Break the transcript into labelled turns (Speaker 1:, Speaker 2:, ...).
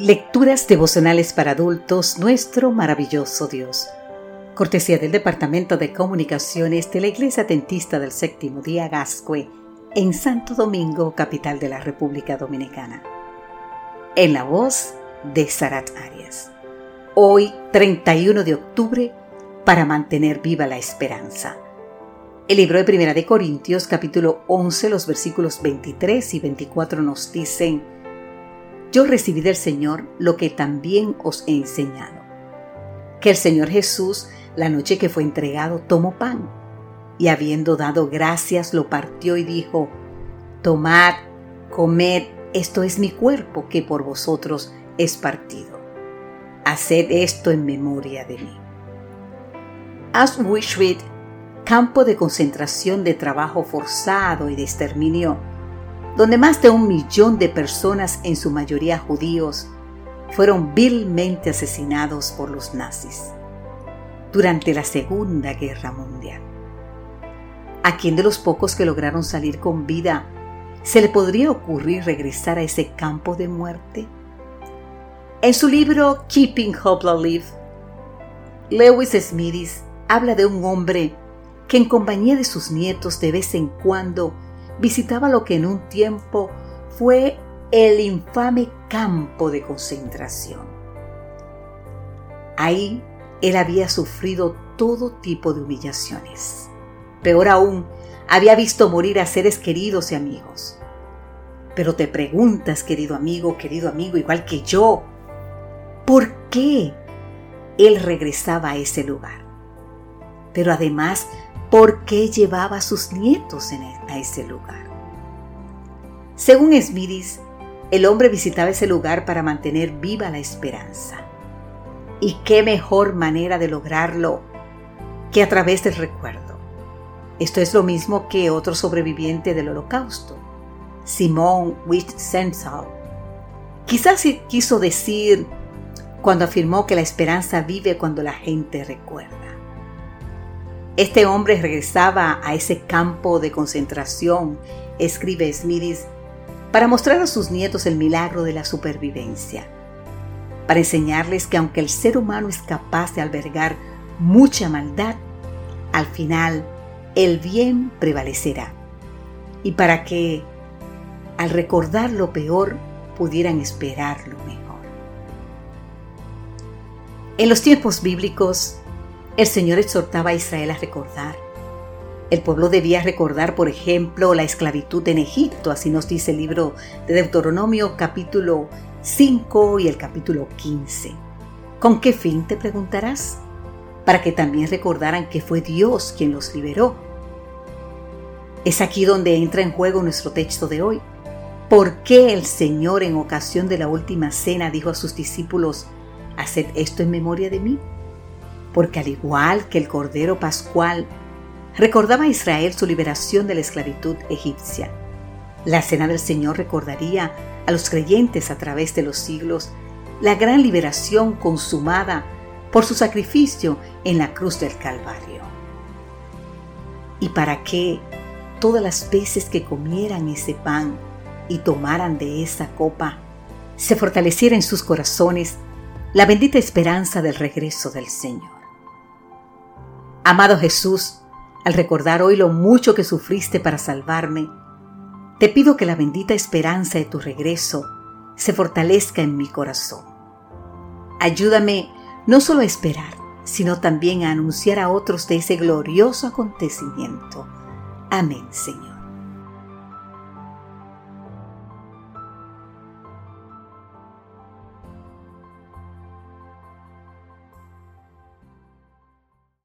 Speaker 1: Lecturas devocionales para adultos, nuestro maravilloso Dios. Cortesía del Departamento de Comunicaciones de la Iglesia Dentista del Séptimo Día Gascue, en Santo Domingo, capital de la República Dominicana. En la voz de Sarat Arias. Hoy, 31 de octubre, para mantener viva la esperanza. El libro de Primera de Corintios, capítulo 11, los versículos 23 y 24 nos dicen, yo recibí del Señor lo que también os he enseñado. Que el Señor Jesús, la noche que fue entregado, tomó pan y habiendo dado gracias lo partió y dijo, Tomad, comed, esto es mi cuerpo que por vosotros es partido. Haced esto en memoria de mí. Auschwitz, campo de concentración de trabajo forzado y de exterminio, donde más de un millón de personas, en su mayoría judíos, fueron vilmente asesinados por los nazis durante la Segunda Guerra Mundial. ¿A quién de los pocos que lograron salir con vida se le podría ocurrir regresar a ese campo de muerte? En su libro Keeping Hope Alive, Lewis Smithis habla de un hombre que en compañía de sus nietos de vez en cuando visitaba lo que en un tiempo fue el infame campo de concentración. Ahí él había sufrido todo tipo de humillaciones. Peor aún, había visto morir a seres queridos y amigos. Pero te preguntas, querido amigo, querido amigo, igual que yo, ¿por qué él regresaba a ese lugar? Pero además por qué llevaba a sus nietos e, a ese lugar. Según Smithis, el hombre visitaba ese lugar para mantener viva la esperanza. ¿Y qué mejor manera de lograrlo que a través del recuerdo? Esto es lo mismo que otro sobreviviente del holocausto, Simón Wittgenstein. Quizás quiso decir cuando afirmó que la esperanza vive cuando la gente recuerda. Este hombre regresaba a ese campo de concentración, escribe Smithis, para mostrar a sus nietos el milagro de la supervivencia, para enseñarles que aunque el ser humano es capaz de albergar mucha maldad, al final el bien prevalecerá, y para que, al recordar lo peor, pudieran esperar lo mejor. En los tiempos bíblicos, el Señor exhortaba a Israel a recordar. El pueblo debía recordar, por ejemplo, la esclavitud en Egipto, así nos dice el libro de Deuteronomio capítulo 5 y el capítulo 15. ¿Con qué fin te preguntarás? Para que también recordaran que fue Dios quien los liberó. Es aquí donde entra en juego nuestro texto de hoy. ¿Por qué el Señor en ocasión de la última cena dijo a sus discípulos, haced esto en memoria de mí? Porque al igual que el Cordero Pascual, recordaba a Israel su liberación de la esclavitud egipcia. La cena del Señor recordaría a los creyentes a través de los siglos la gran liberación consumada por su sacrificio en la cruz del Calvario. Y para que todas las veces que comieran ese pan y tomaran de esa copa, se fortaleciera en sus corazones la bendita esperanza del regreso del Señor. Amado Jesús, al recordar hoy lo mucho que sufriste para salvarme, te pido que la bendita esperanza de tu regreso se fortalezca en mi corazón. Ayúdame no solo a esperar, sino también a anunciar a otros de ese glorioso acontecimiento. Amén, Señor.